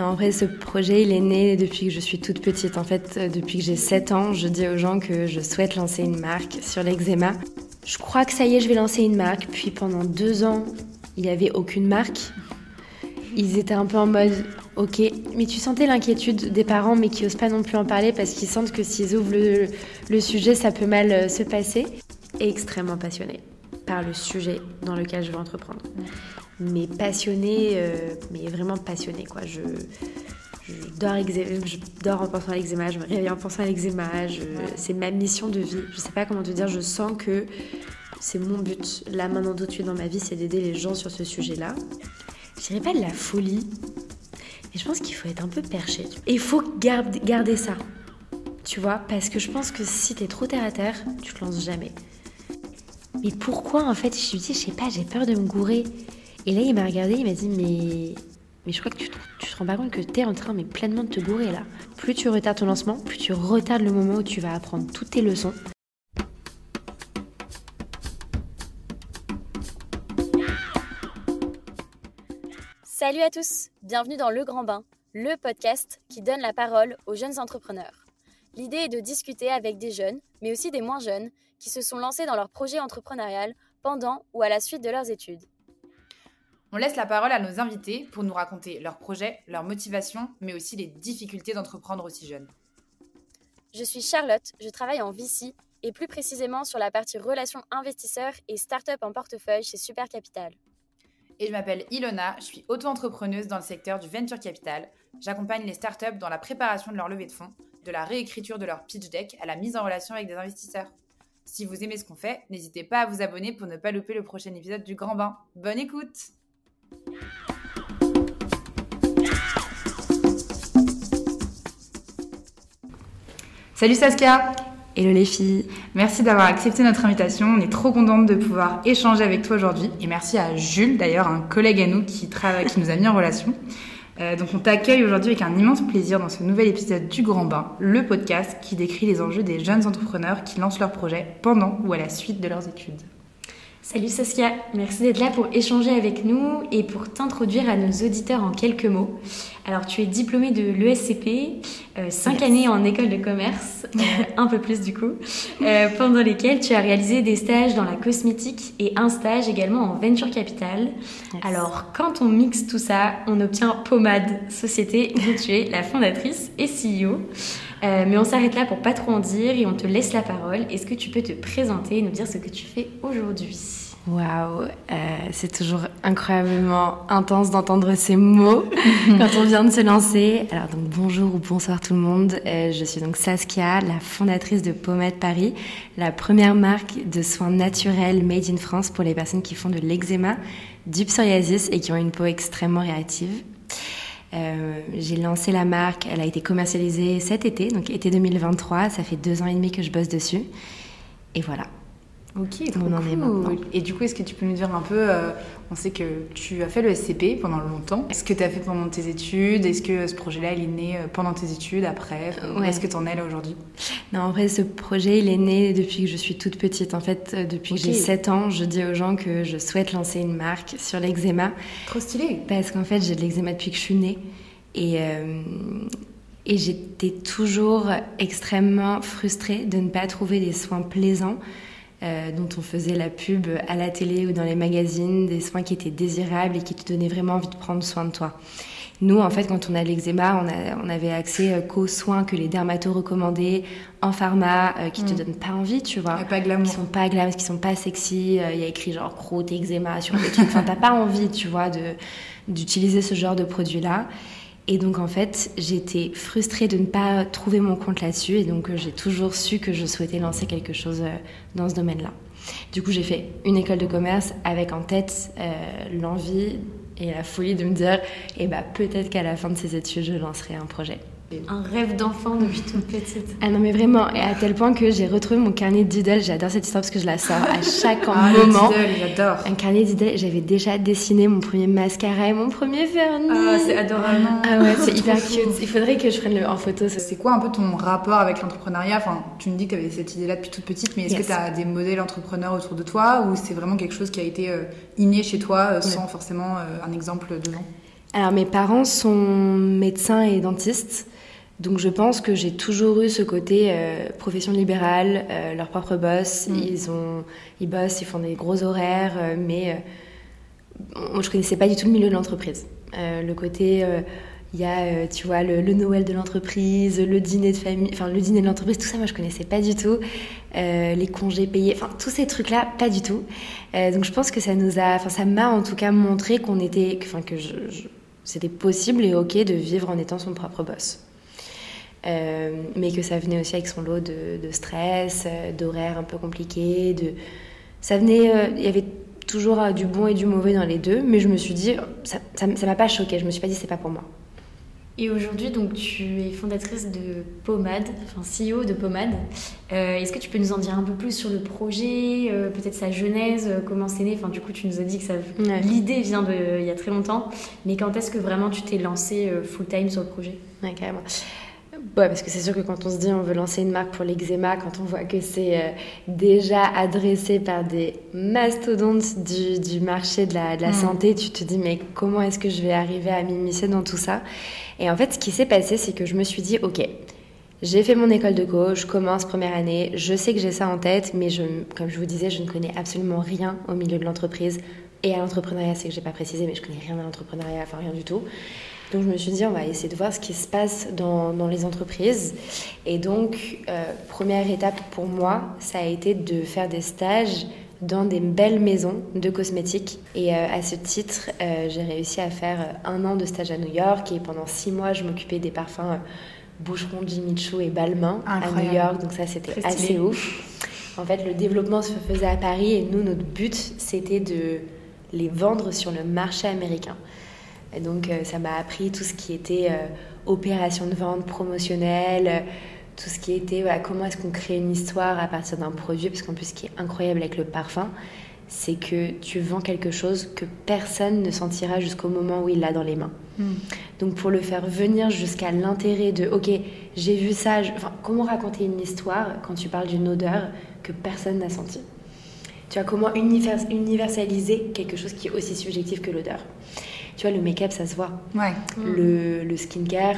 En vrai, ce projet, il est né depuis que je suis toute petite. En fait, euh, depuis que j'ai 7 ans, je dis aux gens que je souhaite lancer une marque sur l'eczéma. Je crois que ça y est, je vais lancer une marque. Puis pendant deux ans, il n'y avait aucune marque. Ils étaient un peu en mode, ok, mais tu sentais l'inquiétude des parents, mais qui n'osent pas non plus en parler parce qu'ils sentent que s'ils ouvrent le, sujet, ça peut mal euh, se passer. Extrêmement passionnée par le sujet dans lequel je veux entreprendre. Mais passionnée, euh, mais vraiment passionnée, quoi. Je, dors, en pensant à l'eczéma, je me réveille en pensant à l'eczéma, c'est ma mission de vie. Je sais pas comment te dire, je sens que c'est mon but. Là, maintenant, tout de suite dans ma vie, c'est d'aider les gens sur ce sujet-là. Je dirais pas de la folie, mais je pense qu'il faut être un peu perché. Et il faut garder, ça, tu vois, parce que je pense que si t'es trop terre à terre, tu te lances jamais. Mais pourquoi en fait Je lui dis, je sais pas, j'ai peur de me gourer. Et là, il m'a regardé, il m'a dit, mais, je crois que tu, tu te rends pas compte que tu es en train mais pleinement de te gourer là. Plus tu retardes ton lancement, plus tu retardes le moment où tu vas apprendre toutes tes leçons. Salut à tous, bienvenue dans Le Grand Bain, le podcast qui donne la parole aux jeunes entrepreneurs. L'idée est de discuter avec des jeunes, mais aussi des moins jeunes, qui se sont lancés dans leur projet entrepreneurial pendant ou à la suite de leurs études. On laisse la parole à nos invités pour nous raconter leurs projets, leurs motivations, mais aussi les difficultés d'entreprendre aussi jeune. Je suis Charlotte, je travaille en VC et plus précisément sur la partie relations investisseurs et start-up en portefeuille chez Super Capital. Et je m'appelle Ilona, je suis auto-entrepreneuse dans le secteur du venture capital. J'accompagne les startups dans la préparation de leur levée de fonds, de la réécriture de leur pitch deck à la mise en relation avec des investisseurs. Si vous aimez ce qu'on fait, n'hésitez pas à vous abonner pour ne pas louper le prochain épisode du Grand Bain. Bonne écoute Salut Saskia Hello les filles Merci d'avoir accepté notre invitation, on est trop contente de pouvoir échanger avec toi aujourd'hui. Et merci à Jules d'ailleurs, un collègue à nous qui, qui nous a mis en relation. Euh, donc on t'accueille aujourd'hui avec un immense plaisir dans ce nouvel épisode du Grand Bain, le podcast qui décrit les enjeux des jeunes entrepreneurs qui lancent leurs projets pendant ou à la suite de leurs études. Salut Saskia, merci d'être là pour échanger avec nous et pour t'introduire à nos auditeurs en quelques mots. Alors tu es diplômée de l'ESCP, 5 euh, années en école de commerce, euh, un peu plus du coup, euh, pendant lesquelles tu as réalisé des stages dans la cosmétique et un stage également en venture capital. Alors quand on mixe tout ça, on obtient Pommade, société dont tu es la fondatrice et CEO. mais on s'arrête là pour pas trop en dire et on te laisse la parole. Est-ce que tu peux te présenter et nous dire ce que tu fais aujourd'hui? Waouh, euh, c'est toujours incroyablement intense d'entendre ces mots quand on vient de se lancer. Alors donc bonjour ou bonsoir tout le monde. Euh, je suis donc Saskia, la fondatrice de Pommade Paris, la première marque de soins naturels made in France pour les personnes qui font de l'eczéma, du psoriasis et qui ont une peau extrêmement réactive. Euh, j'ai lancé la marque, elle a été commercialisée cet été, donc été 2023. Ça fait deux ans et demi que je bosse dessus. Et voilà. Ok, trop cool. Et du coup, est-ce que tu peux nous dire un peu, euh, on sait que tu as fait le SCP pendant longtemps. Est-ce que tu as fait pendant tes études? Est-ce que ce projet-là, il est né euh, pendant tes études, après? Est-ce que tu en es là aujourd'hui? Non, en vrai, ce projet, il est né depuis que je suis toute petite. En fait, euh, depuis que j'ai 7 ans, je dis aux gens que je souhaite lancer une marque sur l'eczéma. Trop stylé Parce qu'en fait, j'ai de l'eczéma depuis que je suis née. Et... et j'étais toujours extrêmement frustrée de ne pas trouver des soins plaisants euh, dont on faisait la pub à la télé ou dans les magazines, des soins qui étaient désirables et qui te donnaient vraiment envie de prendre soin de toi. Nous, en fait, quand on a l'eczéma, on, on, avait accès euh, qu'aux soins que les dermatos recommandaient en pharma, euh, qui te mm. donnent pas envie, tu vois. pas glamour. Qui sont pas glamour, qui sont pas sexy. Il y a écrit genre croûte, eczéma sur le truc. Enfin, t'as pas envie, tu vois, d'utiliser ce genre de produit-là. Et donc en fait, j'étais frustrée de ne pas trouver mon compte là-dessus et donc euh, j'ai toujours su que je souhaitais lancer quelque chose euh, dans ce domaine-là. Du coup, j'ai fait une école de commerce avec en tête euh, l'envie et la folie de me dire, eh ben, peut-être qu'à la fin de ces études, je lancerai un projet. Un rêve d'enfant depuis toute petite. Ah non mais vraiment, et à tel point que j'ai retrouvé mon carnet d'idoles. J'adore cette histoire parce que je la sors à chaque ah, moment. j'adore. Un carnet d'idoles. J'avais déjà dessiné mon premier mascara et mon premier vernis. Ah c'est adorable. Ah ouais, c'est hyper cute. Il faudrait que je prenne le en photo. C'est quoi un peu ton rapport avec l'entrepreneuriat? Enfin, tu me dis que tu avais cette idée-là depuis toute petite, mais est-ce que tu as des modèles entrepreneurs autour de toi ou c'est vraiment quelque chose qui a été euh, inné chez toi euh, sans forcément euh, un exemple devant? Alors mes parents sont médecins et dentistes. Donc je pense que j'ai toujours eu ce côté euh, profession libérale, euh, leur propre boss. Mm. Ils, ont, ils bossent, ils font des gros horaires, euh, mais moi je connaissais pas du tout le milieu de l'entreprise. le côté, il y a, tu vois, le, Noël de l'entreprise, le dîner de famille, enfin le dîner de l'entreprise, tout ça moi je connaissais pas du tout. les congés payés, enfin tous ces trucs-là, pas du tout. donc je pense que ça nous a, enfin ça m'a en tout cas montré qu'on était, enfin que c'était possible et ok de vivre en étant son propre boss. Euh, mais que ça venait aussi avec son lot de, stress, euh, d'horaires un peu compliqués. De... Ça venait, euh, il y avait toujours du bon et du mauvais dans les deux, mais je me suis dit, ça ne m'a pas choqué, je me suis pas dit, c'est pas pour moi. Et aujourd'hui, donc, tu es fondatrice de Pomade, enfin CEO de Pomade. Est-ce que tu peux nous en dire un peu plus sur le projet, peut-être sa genèse, comment c'est né? Enfin, du coup, tu nous as dit que ça, l'idée vient de il y a très longtemps, mais quand est-ce que vraiment tu t'es lancée full time sur le projet? Ouais, carrément. Ouais, parce que c'est sûr que quand on se dit on veut lancer une marque pour l'eczéma, quand on voit que c'est euh, déjà adressé par des mastodontes du, du marché de la, de la mm. santé, tu te dis mais comment est-ce que je vais arriver à m'immiscer dans tout ça? Et en fait, ce qui s'est passé, c'est que je me suis dit ok, j'ai fait mon école de coach, je commence première année, je sais que j'ai ça en tête, mais je, comme je vous disais, je ne connais absolument rien au milieu de l'entreprise et à l'entrepreneuriat, c'est que j'ai pas précisé, mais je connais rien à l'entrepreneuriat, enfin rien du tout. Donc je me suis dit, on va essayer de voir ce qui se passe dans, dans les entreprises. Et donc, euh, première étape pour moi, ça a été de faire des stages dans des belles maisons de cosmétiques. Et euh, à ce titre, euh, j'ai réussi à faire un an de stage à New York. Et pendant six mois, je m'occupais des parfums Boucheron, Jimmy Choo et Balmain à New York. Donc ça, c'était assez ouf. En fait, le développement se faisait à Paris. Et nous, notre but, c'était de les vendre sur le marché américain. Et donc, euh, ça m'a appris tout ce qui était euh, opération de vente promotionnelle, euh, tout ce qui était comment est-ce qu'on crée une histoire à partir d'un produit. Parce qu'en plus, ce qui est incroyable avec le parfum, c'est que tu vends quelque chose que personne ne sentira jusqu'au moment où il l'a dans les mains. Hmm. Donc pour le faire venir jusqu'à l'intérêt de, ok, j'ai vu ça, enfin, comment raconter une histoire quand tu parles d'une odeur que personne n'a senti Tu vois, comment universaliser quelque chose qui est aussi subjectif que l'odeur? Tu vois, le make-up, ça se voit. Ouais. Le, le skincare,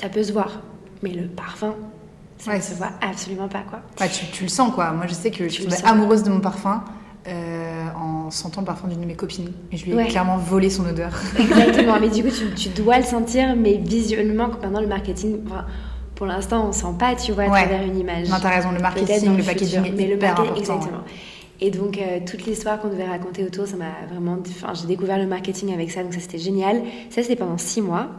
ça peut se voir. Mais le parfum, ça ne se voit absolument pas, quoi. Ouais, tu, tu, le sens, quoi. Moi, je sais que je suis amoureuse de mon parfum. Euh, en sentant le parfum d'une de mes copines. Et je lui ai clairement volé son odeur. Exactement, mais du coup, tu, tu, dois le sentir, mais visuellement, pendant le marketing, pour l'instant, on sent pas, tu vois, à travers une image. Non, t'as raison, le marketing, le packaging, mais le marketing, exactement. Et donc, euh, toute l'histoire qu'on devait raconter autour, ça m'a vraiment. Enfin, j'ai découvert le marketing avec ça, donc ça c'était génial. Ça, c'était pendant six mois.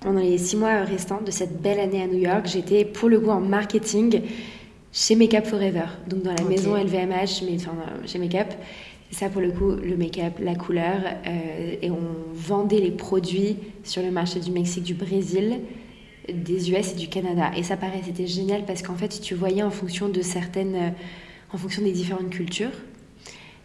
Pendant les six mois restants de cette belle année à New York, j'étais pour le coup en marketing chez Makeup Forever, donc dans la maison LVMH, mais enfin, chez Makeup. Ça pour le coup, le make-up, la couleur. Euh, et on vendait les produits sur le marché du Mexique, du Brésil, des US et du Canada. Et ça paraît, c'était génial parce qu'en fait, tu voyais en fonction de certaines en fonction des différentes cultures.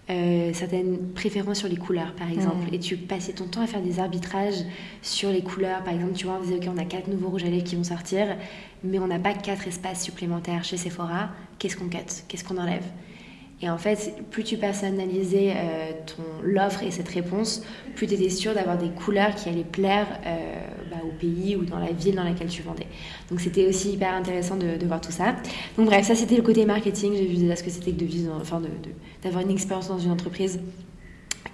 Euh, certaines préférences sur les couleurs, par exemple. Mm. Et tu passais ton temps à faire des arbitrages sur les couleurs. Par exemple, tu vois, on disait, OK, on a quatre nouveaux rouges à lèvres qui vont sortir, mais on n'a pas quatre espaces supplémentaires chez Sephora. Qu'est-ce qu'on cut? Qu'est-ce qu'on enlève? Et en fait, plus tu personnalisais euh, ton l'offre et cette réponse, plus tu étais sûr d'avoir des couleurs qui allaient plaire euh, bah, au pays ou dans la ville dans laquelle tu vendais. Donc c'était aussi hyper intéressant de, voir tout ça. Donc bref, ça c'était le côté marketing. J'ai vu déjà ce que c'était que de vivre, enfin d'avoir une expérience dans une entreprise.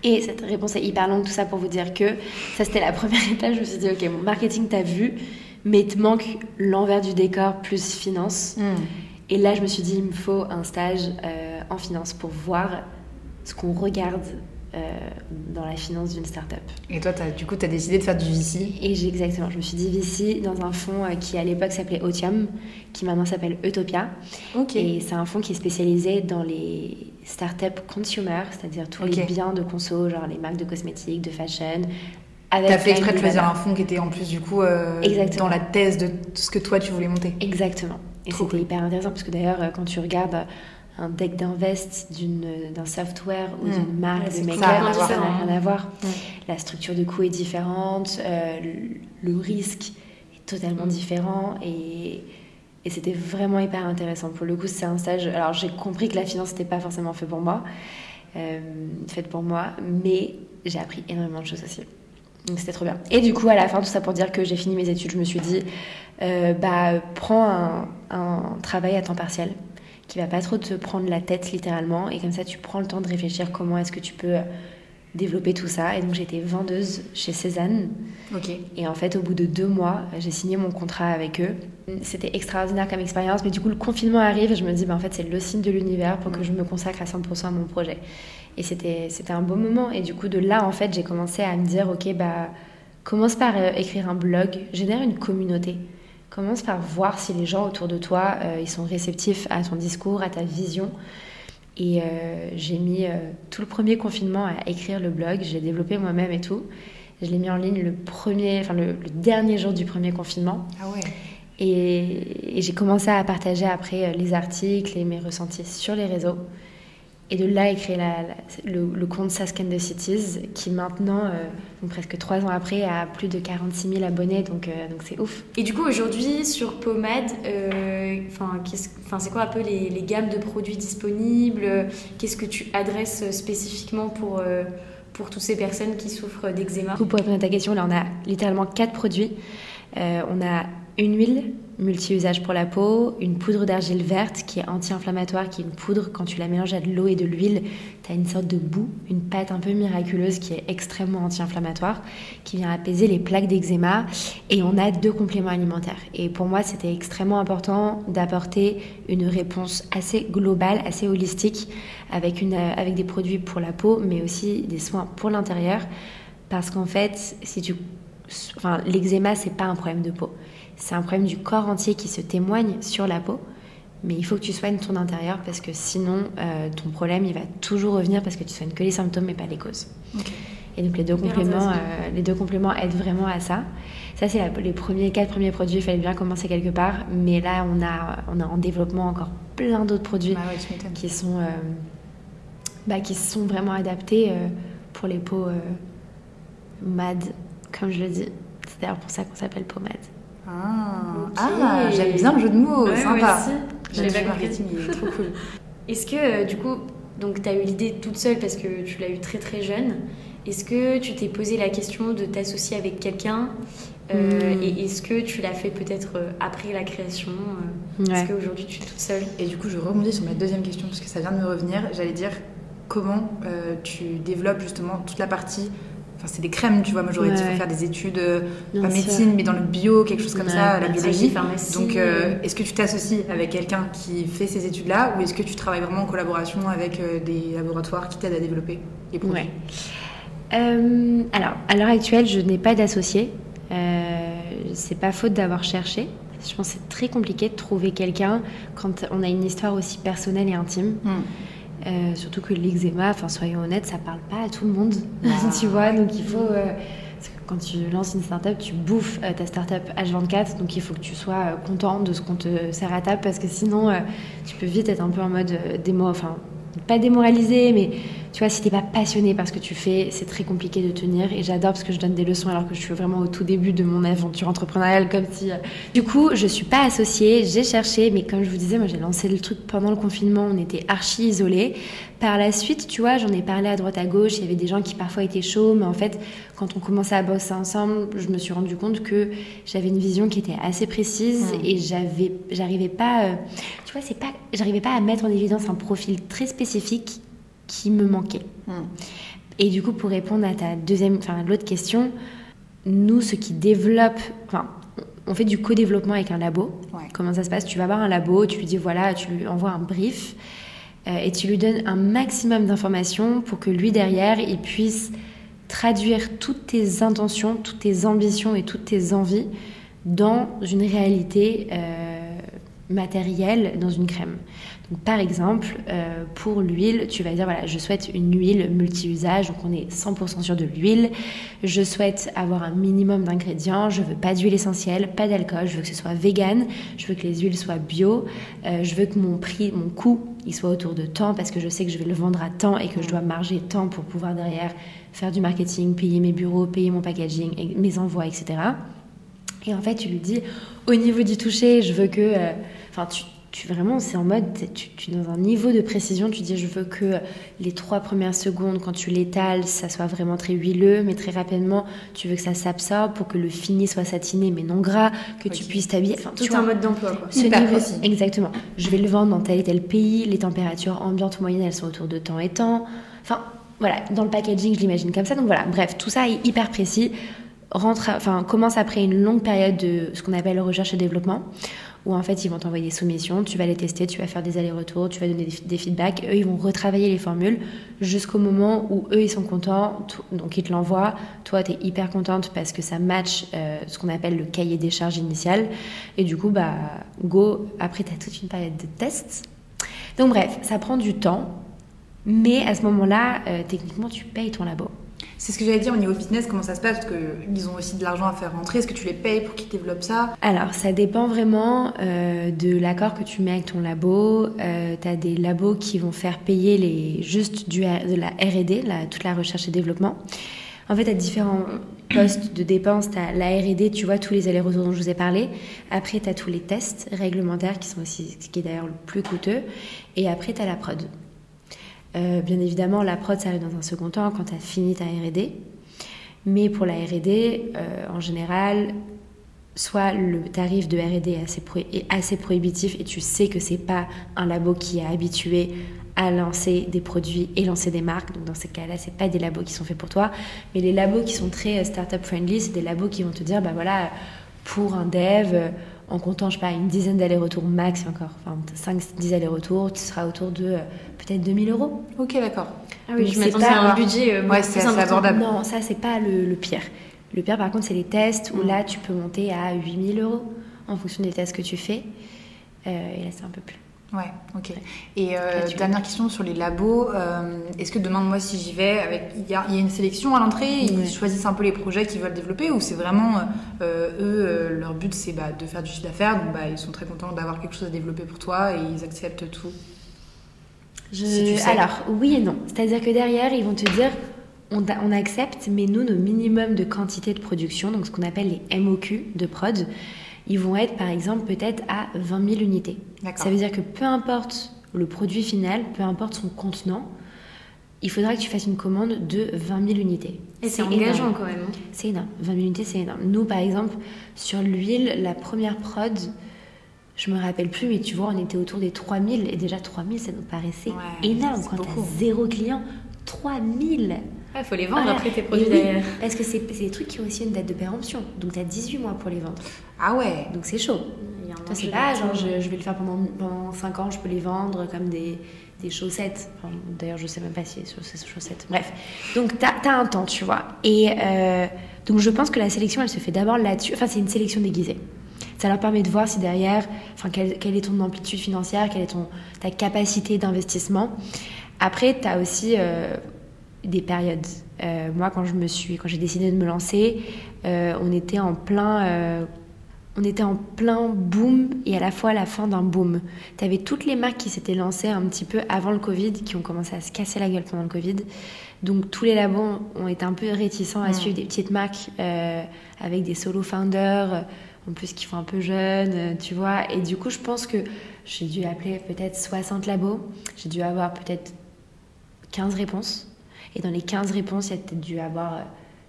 Et cette réponse est hyper longue, tout ça pour vous dire que ça c'était la première étape. Je me suis dit, ok, mon marketing t'as vu, mais il te manque l'envers du décor plus finance. Hmm. Et là, je me suis dit, il me faut un stage euh, en finance pour voir ce qu'on regarde euh, dans la finance d'une start-up. Et toi, as, du coup, tu as décidé de faire du VC Et j'ai exactement, je me suis dit VC dans un fonds euh, qui à l'époque s'appelait Otium, qui maintenant s'appelle Utopia. Ok. Et c'est un fonds qui est spécialisé dans les start-up consumer, c'est-à-dire tous les biens de conso, genre les marques de cosmétiques, de fashion, T'as fait exprès de choisir un fonds qui était en plus du coup dans la thèse de ce que toi tu voulais monter. Exactement. Et c'était hyper intéressant parce que d'ailleurs, euh, quand tu regardes un deck d'invest d'un software ou hmm. d'une marque de make-up, ça n'a rien à voir. Hmm. La structure de coût est différente, euh, le, risque est totalement hmm. différent et, et c'était vraiment hyper intéressant. Pour le coup, c'est un stage. Alors, j'ai compris que la finance n'était pas forcément fait pour moi, euh, faite pour moi, mais j'ai appris énormément de choses aussi. Donc c'était trop bien. Et du coup, à la fin, tout ça pour dire que j'ai fini mes études, je me suis dit, euh, bah, prends un, un, travail à temps partiel qui va pas trop te prendre la tête littéralement. Et comme ça, tu prends le temps de réfléchir comment est-ce que tu peux développer tout ça. Et donc j'étais vendeuse chez Cézanne. Et en fait, au bout de deux mois, j'ai signé mon contrat avec eux. C'était extraordinaire comme expérience, mais du coup, le confinement arrive et je me dis, bah, en fait, c'est le signe de l'univers pour que je me consacre à 100% à mon projet. Et c'était un beau moment. Et du coup, de là, en fait, j'ai commencé à me dire, ok, bah, commence par euh, écrire un blog, génère une communauté. Commence par voir si les gens autour de toi, euh, ils sont réceptifs à ton discours, à ta vision? Et euh, j'ai mis euh, tout le premier confinement à écrire le blog. J'ai développé moi-même et tout. Je l'ai mis en ligne le premier, enfin le, dernier jour du premier confinement. Ah ouais. Et, et j'ai commencé à partager après les articles et mes ressentis sur les réseaux. Et de là, écrire la, le, le, compte Sasken the Cities, qui maintenant, euh, donc presque trois ans après, a plus de 46 000 abonnés, donc euh, donc c'est ouf. Et du coup, aujourd'hui, sur Pomade, euh, c'est quoi un peu les, les, gammes de produits disponibles? Qu'est-ce que tu adresses spécifiquement pour, pour toutes ces personnes qui souffrent d'eczéma? Pour répondre à ta question, là, on a littéralement quatre produits. On a une huile multi-usage pour la peau, une poudre d'argile verte qui est anti-inflammatoire, qui est une poudre, quand tu la mélanges à de l'eau et de l'huile, tu as une sorte de boue, une pâte un peu miraculeuse qui est extrêmement anti-inflammatoire, qui vient apaiser les plaques d'eczéma. Et on a deux compléments alimentaires. Et pour moi, c'était extrêmement important d'apporter une réponse assez globale, assez holistique, avec, une, avec des produits pour la peau, mais aussi des soins pour l'intérieur. Parce qu'en fait, si tu enfin, l'eczéma, c'est pas un problème de peau. C'est un problème du corps entier qui se témoigne sur la peau. Mais il faut que tu soignes ton intérieur parce que sinon, euh, ton problème, il va toujours revenir parce que tu soignes que les symptômes mais pas les causes. Okay. Et donc les deux, compléments, euh, les deux compléments aident vraiment à ça. Ça, c'est les premiers quatre premiers produits. Il fallait bien commencer quelque part. Mais là, on a, on a en développement encore plein d'autres produits bah ouais, qui, sont, euh, bah, qui sont vraiment adaptés pour les peaux MAD, comme je le dis. C'est d'ailleurs pour ça qu'on s'appelle pommade. Ah, okay. ah j'aime bien le jeu de mots, ouais, sympa. J'avais pas marketing, il est trop cool. Est-ce que, euh, du coup, donc tu as eu l'idée toute seule parce que tu l'as eu très très jeune. Est-ce que tu t'es posé la question de t'associer avec quelqu'un euh, mmh. Et est-ce que tu l'as fait peut-être euh, après la création ouais. Est-ce qu'aujourd'hui tu es toute seule? Et du coup, je rebondis sur ma deuxième question parce que ça vient de me revenir. J'allais dire comment euh, tu développes justement toute la partie Enfin, c'est des crèmes, tu vois. Moi, j'aurais ouais, dit faut faire des études, euh, pas médecine, mais dans le bio, quelque chose comme ouais, ça, la biologie. Donc, euh, est-ce que tu t'associes avec quelqu'un qui fait ces études-là ou est-ce que tu travailles vraiment en collaboration avec euh, des laboratoires qui t'aident à développer les produits? Euh, Alors, à l'heure actuelle, je n'ai pas d'associé. c'est pas faute d'avoir cherché. Je pense que c'est très compliqué de trouver quelqu'un quand on a une histoire aussi personnelle et intime. Mm. Euh, surtout que l'eczéma, enfin soyons honnêtes, ça parle pas à tout le monde, ah, tu vois. Donc il faut, euh, quand tu lances une startup, tu bouffes euh, ta startup H24, donc il faut que tu sois content de ce qu'on te sert à table parce que sinon tu peux vite être un peu en mode démo, enfin pas démoralisé, mais tu vois, si t'es pas passionné par ce que tu fais, c'est très compliqué de tenir. Et j'adore parce que je donne des leçons alors que je suis vraiment au tout début de mon aventure entrepreneuriale, comme si. Du coup, je suis pas associée, j'ai cherché, mais comme je vous disais, moi j'ai lancé le truc pendant le confinement, on était archi isolés. Par la suite, tu vois, j'en ai parlé à droite à gauche, il y avait des gens qui parfois étaient chauds, mais en fait, quand on commençait à bosser ensemble, je me suis rendu compte que j'avais une vision qui était assez précise mmh. et j'avais, j'arrivais pas, euh, tu vois, c'est pas, j'arrivais pas à mettre en évidence un profil très spécifique qui me manquait. Mmh. Et du coup, pour répondre à ta deuxième, enfin l'autre question, nous, ce qui développe, enfin, on fait du co-développement avec un labo. Ouais. Comment ça se passe? Tu vas voir un labo, tu lui dis voilà, tu lui envoies un brief euh, et tu lui donnes un maximum d'informations pour que lui derrière, il puisse traduire toutes tes intentions, toutes tes ambitions et toutes tes envies dans une réalité euh, matérielle, dans une crème. Par exemple, euh, pour l'huile, tu vas dire voilà, je souhaite une huile multi-usage, donc on est 100% sur de l'huile. Je souhaite avoir un minimum d'ingrédients. Je veux pas d'huile essentielle, pas d'alcool. Je veux que ce soit vegan. Je veux que les huiles soient bio. Euh, je veux que mon prix, mon coût, il soit autour de temps parce que je sais que je vais le vendre à temps et que je dois marger temps pour pouvoir derrière faire du marketing, payer mes bureaux, payer mon packaging, mes envois, etc. Et en fait, tu lui dis, au niveau du toucher, je veux que, enfin, euh, tu tu vraiment, c'est en mode, tu, tu es dans un niveau de précision, tu dis je veux que les trois premières secondes, quand tu l'étales, ça soit vraiment très huileux, mais très rapidement, tu veux que ça s'absorbe pour que le fini soit satiné mais non gras, que tu puisses t'habiller. Enfin, tout un mode d'emploi. Ce niveau, exactement. Je vais le vendre dans tel et tel pays, les températures ambiantes moyennes, elles sont autour de temps et temps. Enfin, voilà, dans le packaging, je l'imagine comme ça. Donc voilà, bref, tout ça est hyper précis. Rentre, enfin, commence après une longue période de ce qu'on appelle recherche et développement où en fait ils vont t'envoyer des soumissions, tu vas les tester, tu vas faire des allers-retours, tu vas donner des, feedbacks, eux ils vont retravailler les formules jusqu'au moment où eux ils sont contents, donc ils te l'envoient, toi tu es hyper contente parce que ça match euh, ce qu'on appelle le cahier des charges initial, et du coup bah go, après tu as toute une période de tests. Donc bref, ça prend du temps, mais à ce moment-là, euh, techniquement tu payes ton labo. C'est ce que j'allais dire au niveau business, comment ça se passe Parce qu'ils ont aussi de l'argent à faire rentrer. Est-ce que tu les payes pour qu'ils développent ça? Alors, ça dépend vraiment euh, de l'accord que tu mets avec ton labo. Euh, tu as des labos qui vont faire payer les, juste du, de la RD, toute la recherche et développement. En fait, tu as différents postes de dépenses. Tu as la RD, tu vois, tous les allers-retours dont je vous ai parlé. Après, tu as tous les tests réglementaires qui sont aussi, ce qui est d'ailleurs le plus coûteux. Et après, tu as la prod. Euh, bien évidemment, la prod, ça arrive dans un second temps quand tu as fini ta RD. Mais pour la RD, euh, en général, soit le tarif de RD est assez, est assez prohibitif et tu sais que c'est pas un labo qui est habitué à lancer des produits et lancer des marques. Donc dans ces cas-là, c'est pas des labos qui sont faits pour toi, mais les labos qui sont très euh, startup friendly, c'est des labos qui vont te dire bah voilà, pour un dev en comptant, je sais pas, une dizaine d'allers-retours max encore, enfin 5-10 allers-retours, tu seras autour de euh, peut-être 2000 euros. Ok, d'accord. Ah oui, je m'attendais à un budget euh, ouais, c'est abordable. Non, ça, c'est pas le, pire. Le pire, par contre, c'est les tests où mm. là, tu peux monter à 8000 euros en fonction des tests que tu fais. Euh, et là, c'est un peu plus. Ouais, ok. Et euh, dernière question sur les labos. Euh, est-ce que demain, moi, si j'y vais, avec il y, a, une sélection à l'entrée, ils choisissent un peu les projets qu'ils veulent développer ou c'est vraiment euh, eux, leur but c'est bah, de faire du chiffre d'affaires, donc bah, ils sont très contents d'avoir quelque chose à développer pour toi et ils acceptent tout? Alors, oui et non. C'est-à-dire que derrière, ils vont te dire on, on, accepte, mais nous, nos minimums de quantité de production, donc ce qu'on appelle les MOQ de prod, ils vont être par exemple peut-être à 20 000 unités. Ça veut dire que peu importe le produit final, peu importe son contenant, il faudra que tu fasses une commande de 20 000 unités. Et c'est engageant quand même. Hein. C'est énorme. 20 000 unités, c'est énorme. Nous, par exemple, sur l'huile, la première prod, je me rappelle plus, mais tu vois, on était autour des 3 000. Et déjà, 3 000, ça nous paraissait énorme. Quand tu as zéro client, 3 000 il faut les vendre après tes produits derrière. parce que c'est des trucs qui ont aussi une date de péremption. Donc tu as 18 mois pour les vendre. Ah ouais Donc c'est chaud. Toi, c'est pas genre je, vais le faire pendant, pendant 5 ans, je peux les vendre comme des, des chaussettes. D'ailleurs, je sais même pas si c'est ces chaussettes. Bref. Donc tu as, un temps, tu vois. Et euh, donc je pense que la sélection, elle se fait d'abord là-dessus. Enfin, c'est une sélection déguisée. Ça leur permet de voir si derrière, enfin, quelle, quelle est ton amplitude financière, quelle est ton, ta capacité d'investissement. Après, tu as aussi. Euh, des périodes. Euh, moi, quand je me suis, quand j'ai décidé de me lancer, euh, on était en plein, on était en plein boom et à la fois à la fin d'un boom. Tu avais toutes les marques qui s'étaient lancées un petit peu avant le Covid, qui ont commencé à se casser la gueule pendant le Covid. Donc tous les labos ont été un peu réticents à suivre des petites marques avec des solo founders, en plus qui font un peu jeunes, tu vois. Et du coup, je pense que j'ai dû appeler peut-être 60 labos. J'ai dû avoir peut-être 15 réponses. Et dans les 15 réponses, il y a peut-être dû avoir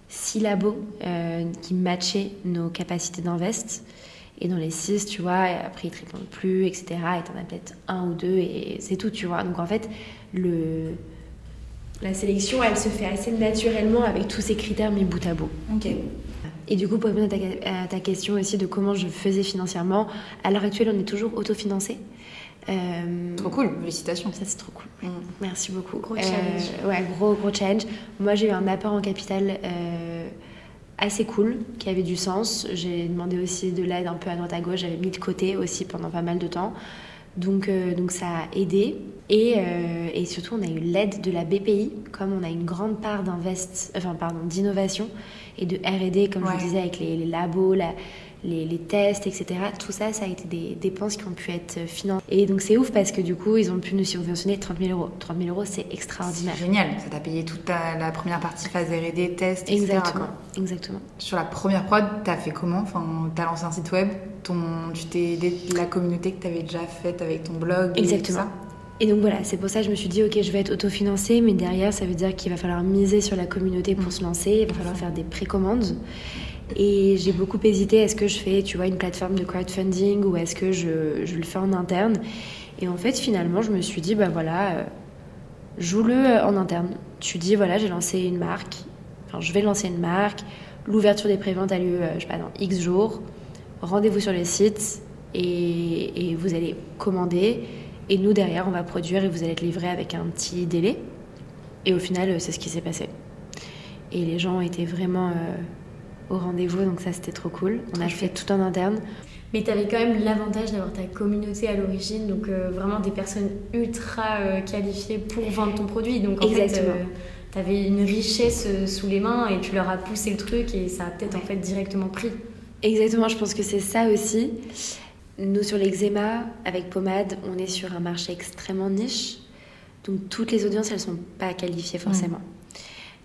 6 euh, labos euh, qui matchaient nos capacités d'invest. Et dans les 6, tu vois, après ils te répondent plus, etc. Et t'en as peut-être un ou deux et c'est tout, tu vois. Donc en fait, le... la sélection, elle se fait assez naturellement avec tous ces critères mis bout à bout. Ok. Et du coup, pour répondre à ta, question aussi de comment je faisais financièrement, à l'heure actuelle, on est toujours autofinancé. Euh, trop cool, félicitations. Ça, c'est trop cool. Mm. Merci beaucoup. Gros challenge. Euh, ouais, gros, gros challenge. Moi, j'ai eu un apport en capital euh, assez cool, qui avait du sens. J'ai demandé aussi de l'aide un peu à droite à gauche. J'avais mis de côté aussi pendant pas mal de temps. Donc, donc ça a aidé. Et, et surtout, on a eu l'aide de la BPI, comme on a une grande part d'invest, enfin, pardon, d'innovation et de R&D, comme je vous disais, avec les, les labos, la, les, les, tests, etc. Tout ça, ça a été des dépenses qui ont pu être financées. Et donc c'est ouf parce que du coup, ils ont pu nous subventionner 30 000 euros. 30 000 euros, c'est extraordinaire. Génial, ça t'a payé toute la première partie phase R&D, tests, etc. Exactement, exactement. Sur la première prod, t'as fait comment? Enfin, t'as lancé un site web, ton, tu t'es la communauté que t'avais déjà faite avec ton blog Exactement. Et, tout ça? Et donc voilà, c'est pour ça que je me suis dit, ok, je vais être autofinancée, mais derrière, ça veut dire qu'il va falloir miser sur la communauté pour mm. se lancer, il va falloir faire des précommandes. Et j'ai beaucoup hésité, est-ce que je fais, tu vois, une plateforme de crowdfunding ou est-ce que je, je, le fais en interne? Et en fait, finalement, je me suis dit, bah voilà, euh, joue-le euh, en interne. Tu dis, voilà, j'ai lancé une marque, enfin, je vais lancer une marque, l'ouverture des préventes a lieu, euh, je sais pas, dans X jours, rendez-vous sur le site et, et, vous allez commander. Et nous, derrière, on va produire et vous allez être livré avec un petit délai. Et au final, c'est ce qui s'est passé. Et les gens étaient vraiment au rendez-vous, donc ça c'était trop cool. On a fait tout en interne. Mais tu avais quand même l'avantage d'avoir ta communauté à l'origine, donc euh, vraiment des personnes ultra euh, qualifiées pour vendre ton produit. Donc en Exactement. fait, tu avais une richesse euh, sous les mains et tu leur as poussé le truc et ça a peut-être en fait directement pris. Exactement, je pense que c'est ça aussi. Nous sur l'eczéma, avec Pommade, on est sur un marché extrêmement niche. Donc toutes les audiences, elles sont pas qualifiées forcément.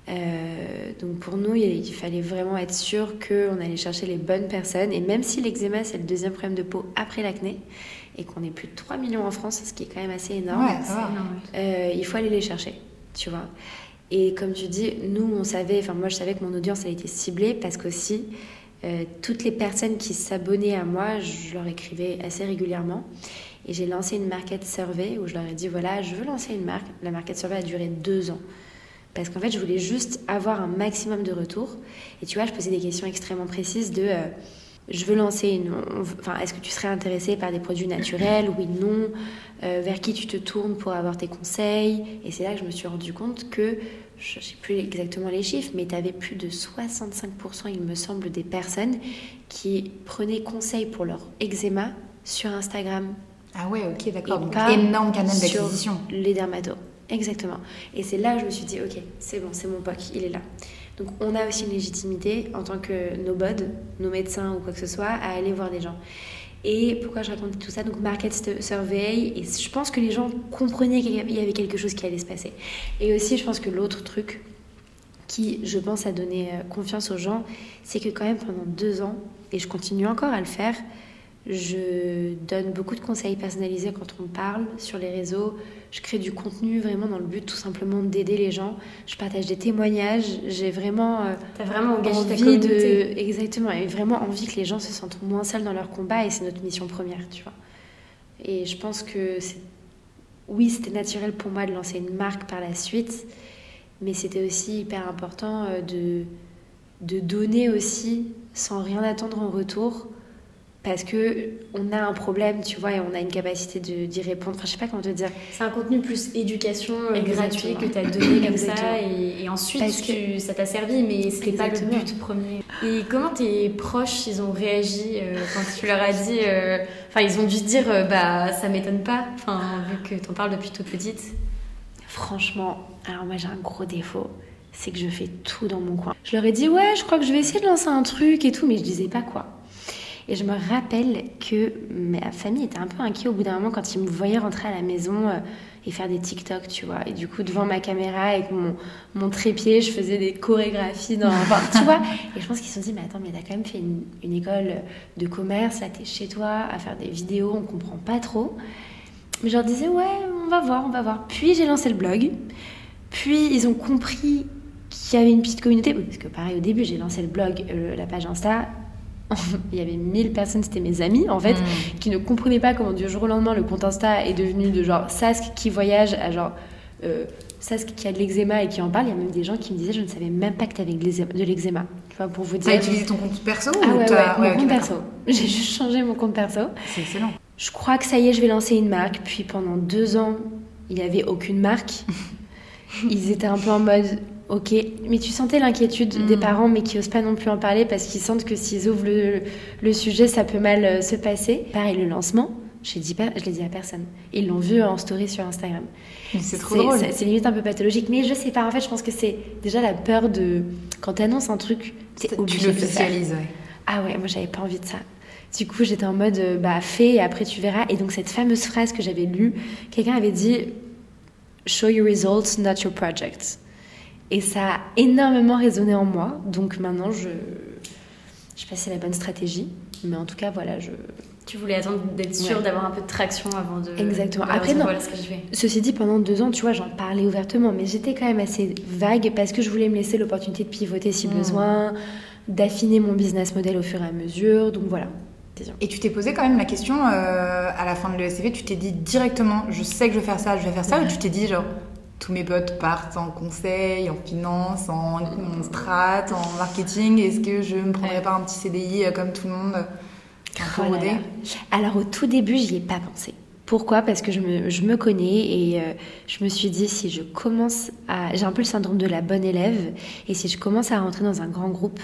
Euh, donc pour nous, il, fallait vraiment être sûr qu'on allait chercher les bonnes personnes. Et même si l'eczéma, c'est le deuxième problème de peau après l'acné, et qu'on est plus de 3 millions en France, ce qui est quand même assez énorme, euh, il faut aller les chercher, tu vois. Et comme tu dis, nous, on savait, enfin moi je savais que mon audience, elle était ciblée parce qu'aussi, euh, toutes les personnes qui s'abonnaient à moi, je leur écrivais assez régulièrement. Et j'ai lancé une market survey où je leur ai dit, voilà, je veux lancer une marque. La market survey a duré deux ans. Parce qu'en fait, je voulais juste avoir un maximum de retours. Et tu vois, je posais des questions extrêmement précises de euh, je veux lancer une. Enfin, est-ce que tu serais intéressé par des produits naturels? Oui, non. Euh, vers qui tu te tournes pour avoir tes conseils? Et c'est là que je me suis rendu compte que, je ne sais plus exactement les chiffres, mais tu avais plus de 65%, il me semble, des personnes qui prenaient conseil pour leur eczéma sur Instagram. Ah ouais, ok, d'accord. Donc, énorme canal d'acquisition. Les dermatos. Exactement. Et c'est là que je me suis dit, ok, c'est bon, c'est mon POC, il est là. Donc on a aussi une légitimité en tant que nos bods, nos médecins ou quoi que ce soit, à aller voir des gens. Et pourquoi je raconte tout ça? Donc market survey, et je pense que les gens comprenaient qu'il y avait quelque chose qui allait se passer. Et aussi, je pense que l'autre truc qui, je pense, a donné euh, confiance aux gens, c'est que quand même pendant deux ans, et je continue encore à le faire, je donne beaucoup de conseils personnalisés quand on parle sur les réseaux. Je crée du contenu vraiment dans le but tout simplement d'aider les gens. Je partage des témoignages. J'ai vraiment, euh, As vraiment engagé envie ta communauté. de exactement et vraiment envie que les gens se sentent moins seuls dans leur combat et c'est notre mission première, tu vois. Et je pense que oui, c'était naturel pour moi de lancer une marque par la suite, mais c'était aussi hyper important euh, de de donner aussi sans rien attendre en retour parce que on a un problème, tu vois, et on a une capacité d'y répondre. Enfin, je sais pas comment te dire. C'est un contenu plus éducation euh, gratuit que tu as donné comme ça, et, ensuite que... ça t'a servi, mais c'était pas le but premier. Et comment tes proches, ils ont réagi euh, quand tu leur as dit, euh, enfin, ils ont dû se dire, bah, ça m'étonne pas, enfin, vu que t'en parles depuis toute petite? Franchement, alors moi j'ai un gros défaut c'est que je fais tout dans mon coin. Je leur ai dit ouais, je crois que je vais essayer de lancer un truc et tout, mais je disais pas quoi. Et je me rappelle que ma famille était un peu inquiet au bout d'un moment quand ils me voyaient rentrer à la maison euh, et faire des TikTok, tu vois. Et du coup, devant ma caméra, avec mon, mon trépied, je faisais des chorégraphies dans. Enfin, tu vois. Et je pense qu'ils se sont dit, mais attends, mais t'as quand même fait une, une, école de commerce, là, t'es chez toi à faire des vidéos, on comprend pas trop. Mais je leur disais, ouais, on va voir, on va voir. Puis j'ai lancé le blog. Puis ils ont compris qu'il y avait une petite communauté. Parce que pareil, au début, j'ai lancé le blog, euh, la page Insta il y avait 1000 personnes, c'était mes amis en fait, mm. qui ne comprenaient pas comment du jour au lendemain le compte Insta est devenu de genre Sask qui voyage à genre euh, Sask qui a de l'eczéma et qui en parle. Il y a même des gens qui me disaient Je ne savais même pas que tu avais de l'eczéma. Tu vois, pour vous dire. T'as utilisé ton compte perso ah, ou ouais, ouais, mon compte perso. J'ai juste changé mon compte perso. C'est excellent. Je crois que ça y est, je vais lancer une marque. Puis pendant deux ans, il n'y avait aucune marque. Ils étaient un peu en mode Ok, mais tu sentais l'inquiétude des mm. parents, mais qui n'osent pas non plus en parler parce qu'ils sentent que s'ils ouvrent le, sujet, ça peut mal euh, se passer. Pareil, le lancement, je ne l'ai dit à personne. Ils l'ont vu en story sur Instagram. C'est trop drôle. C'est limite un peu pathologique, mais je sais pas. En fait, je pense que c'est déjà la peur de quand tu annonces un truc, c'est Tu l'officialises, ouais. Ah ouais, moi j'avais pas envie de ça. Du coup, j'étais en mode, euh, bah fais et après tu verras. Et donc, cette fameuse phrase que j'avais lue, quelqu'un avait dit Show your results, not your project. Et ça a énormément résonné en moi. Donc maintenant, je. Je sais pas si c'est la bonne stratégie, mais en tout cas, voilà, je. Tu voulais attendre d'être sûre d'avoir un peu de traction avant de. Exactement. Après, non. Voilà ce que je fais. Ceci dit, pendant deux ans, tu vois, j'en parlais ouvertement, mais j'étais quand même assez vague parce que je voulais me laisser l'opportunité de pivoter si hmm. besoin, d'affiner mon business model au fur et à mesure. Donc voilà. Et tu t'es posé quand même la question euh, à la fin de l'ESCV, tu t'es dit directement, je sais que je vais faire ça, je vais faire ça, ou tu t'es dit genre, tous mes potes partent en conseil, en finance, en, strat, en marketing, est-ce que je me prendrais pas un petit CDI euh, comme tout le monde oh Alors au tout début, j'y ai pas pensé. Pourquoi? Parce que je me, je me, connais et euh, je me suis dit si je commence à... J'ai un peu le syndrome de la bonne élève et si je commence à rentrer dans un grand groupe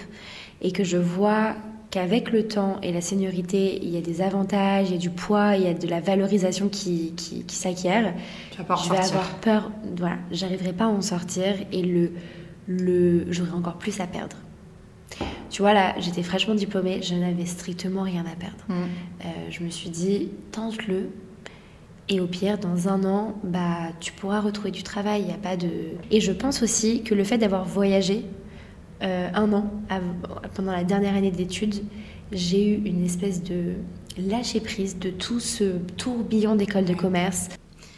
et que je vois qu'avec le temps et la seniorité, il y a des avantages, il y a du poids, il y a de la valorisation qui, qui, s'acquiert. Je vais avoir peur, voilà, j'arriverai pas à en sortir et le, le, j'aurai encore plus à perdre. Tu vois, là, j'étais fraîchement diplômée, je n'avais strictement rien à perdre. Mm. Euh, je me suis dit, tente-le. Et au pire, dans un an, bah, tu pourras retrouver du travail. Il y a pas de. Et je pense aussi que le fait d'avoir voyagé euh, un an, pendant la dernière année d'études, j'ai eu une espèce de lâcher prise de tout ce tourbillon d'école de commerce.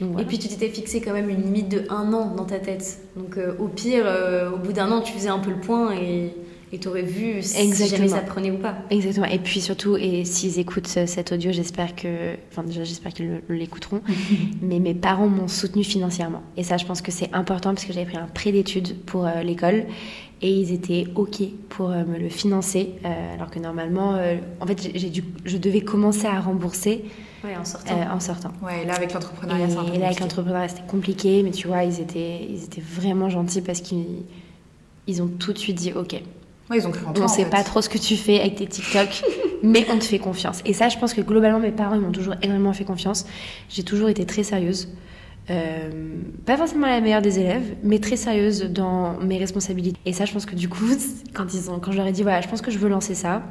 Et puis tu t'étais fixé quand même une limite de un an dans ta tête. Donc euh, au pire, euh, au bout d'un an, tu faisais un peu le point et tu aurais vu si jamais ça prenait ou pas. Exactement. Et puis surtout, et s'ils écoutent cet audio, j'espère que, enfin déjà j'espère qu'ils l'écouteront, mais mes parents m'ont soutenu financièrement. Et ça, je pense que c'est important parce que j'avais pris un prêt d'études pour euh, l'école et ils étaient ok pour euh, me le financer, euh, alors que normalement, en fait, j'ai dû, je devais commencer à rembourser. Ouais, en sortant. en sortant. Ouais, là avec l'entrepreneuriat, c'est un peu Et là avec l'entrepreneuriat, c'était compliqué, mais tu vois, ils étaient, ils étaient vraiment gentils parce qu'ils ils ont tout de suite dit ok ils ont cru en toi, On sait pas trop ce que tu fais avec tes TikTok, mais on te fait confiance. Et ça, je pense que globalement, mes parents m'ont toujours énormément fait confiance. J'ai toujours été très sérieuse. Euh, pas forcément la meilleure des élèves, mais très sérieuse dans mes responsabilités. Et ça, je pense que du coup, quand, ils ont, quand je leur ai dit, voilà, je pense que je veux lancer ça,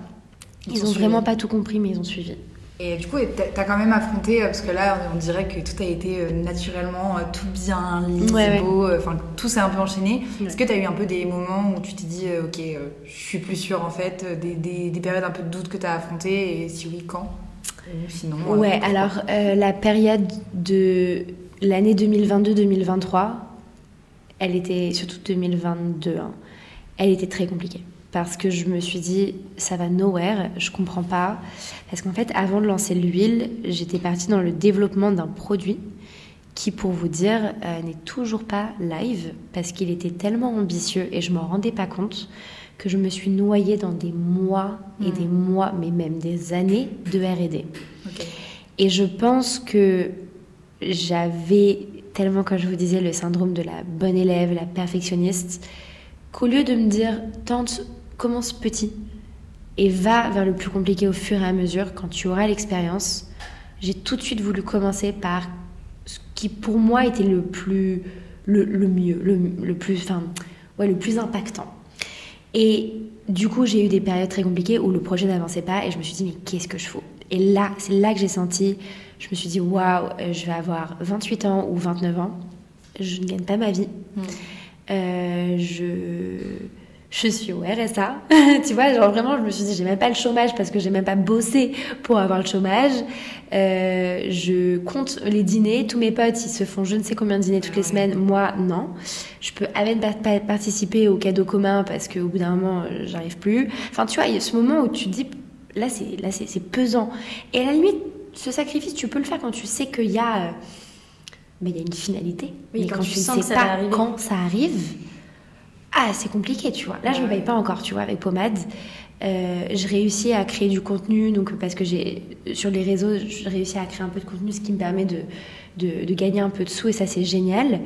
ils, ils ont vraiment pas tout compris, mais ils ont suivi. Et du coup, tu as quand même affronté, euh, parce que là, on dirait que tout a été euh, naturellement tout bien lisse, beau, enfin, tout s'est un peu enchaîné. Est-ce que tu as eu un peu des moments où tu t'es dit, ok, je suis plus sûre en fait, des, des, périodes un peu de doute que tu as affrontées, et si oui, quand? Sinon Ouais, alors la période de l'année 2022-2023, elle était, surtout 2022, hein, elle était très compliquée parce que je me suis dit ça va nowhere, je comprends pas. Parce qu'en fait, avant de lancer l'huile, j'étais partie dans le développement d'un produit qui, pour vous dire, euh, n'est toujours pas live parce qu'il était tellement ambitieux et je m'en rendais pas compte que je me suis noyée dans des mois et des hmm. mois, mais même des années de R&D. Et je pense que j'avais tellement, comme je vous disais, le syndrome de la bonne élève, la perfectionniste, qu'au lieu de me dire, tente, commence petit et va vers le plus compliqué au fur et à mesure quand tu auras l'expérience. J'ai tout de suite voulu commencer par ce qui pour moi était le plus le, mieux, le, plus enfin ouais, le plus impactant. Et du coup, j'ai eu des périodes très compliquées où le projet n'avançait pas et je me suis dit mais qu'est-ce que je fais Et là, c'est là que j'ai senti je me suis dit waouh, je vais avoir 28 ans ou 29 ans, je ne gagne pas ma vie. Hmm. Euh, je je suis au RSA. tu vois, genre vraiment, je me suis dit, j'ai même pas le chômage parce que j'ai même pas bossé pour avoir le chômage. Euh, je compte les dîners. Tous mes potes, ils se font je ne sais combien de dîners toutes les semaines. Moi, non. Je peux à peine pas participer au cadeau commun parce qu'au bout d'un moment, j'arrive plus. Enfin, tu vois, il y a ce moment où tu te dis, là, c'est, là, c'est, pesant. Et à la limite, ce sacrifice, tu peux le faire quand tu sais qu'il y a, euh, mais il y a une finalité. Oui, quand, tu, sais pas quand ça arrive ah, c'est compliqué, tu vois. Là, je ne me paye pas encore, tu vois, avec Pomade. Euh, je réussis à créer du contenu, donc parce que j'ai sur les réseaux, je réussis à créer un peu de contenu, ce qui me permet de, de, gagner un peu de sous, et ça, c'est génial.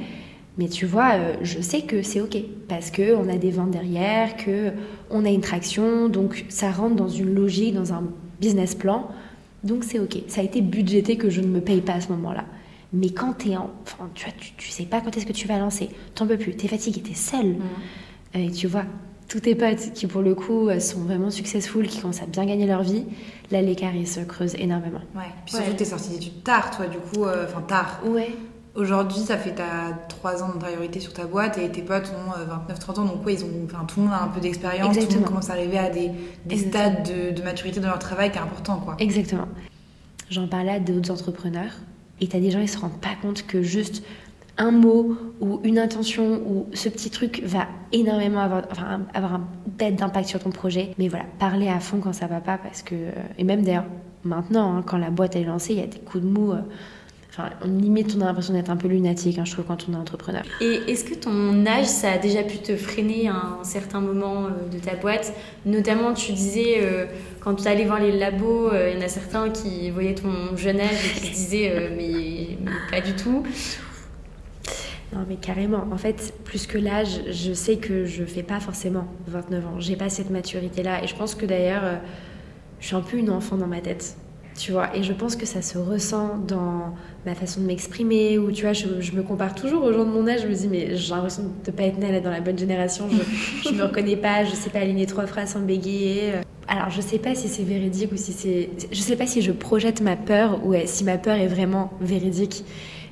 Mais tu vois, euh, je sais que c'est OK, parce qu'on a des ventes derrière, qu'on a une traction, donc ça rentre dans une logique, dans un business plan, donc c'est OK. Ça a été budgété que je ne me paye pas à ce moment-là. Mais quand tu es en. Enfin, tu, vois, tu, sais pas quand est-ce que tu vas lancer. T'en peux plus. Tu es fatigué, tu es seul. Mm. Euh, et tu vois, tous tes potes qui, pour le coup, sont vraiment successful, qui commencent à bien gagner leur vie, là, l'écart, il se creuse énormément. Ouais. Puis surtout, t'es sortie d'études tard, toi, du coup, enfin, tard. Ouais. Aujourd'hui, ça fait ta 3 ans d'antériorité sur ta boîte et tes potes ont 29-30 ans, donc ouais, ils ont, enfin, tout le monde a un peu d'expérience, tout le monde commence à arriver à des, des stades de, de, maturité dans leur travail qui est important. Quoi. Exactement. J'en parlais à d'autres entrepreneurs et t'as des gens, ils se rendent pas compte que juste un mot ou une intention ou ce petit truc va énormément avoir, enfin, avoir un bête d'impact sur ton projet. Mais voilà, parler à fond quand ça va pas parce que, et même d'ailleurs maintenant, hein, quand la boîte est lancée, il y a des coups de mou. Euh, Enfin, limite, on a l'impression d'être un peu lunatique, hein, je trouve, quand on est entrepreneur. Et est-ce que ton âge, ça a déjà pu te freiner à un certain moment euh, de ta boîte? Notamment, tu disais, euh, quand tu allais voir les labos, euh, il y en a certains qui voyaient ton jeune âge et qui se disaient, mais, pas du tout. Non, mais carrément. En fait, plus que l'âge, je sais que je fais pas forcément 29 ans. J'ai pas cette maturité-là. Et je pense que d'ailleurs, je suis un peu une enfant dans ma tête tu vois. Et je pense que ça se ressent dans ma façon de m'exprimer, ou tu vois, je, me compare toujours aux gens de mon âge, je me dis, mais j'ai l'impression de ne pas être née dans la bonne génération, je, ne me reconnais pas, je sais pas aligner trois phrases sans bégayer. Alors, je sais pas si c'est véridique ou si c'est. Je sais pas si je projette ma peur ou si ma peur est vraiment véridique,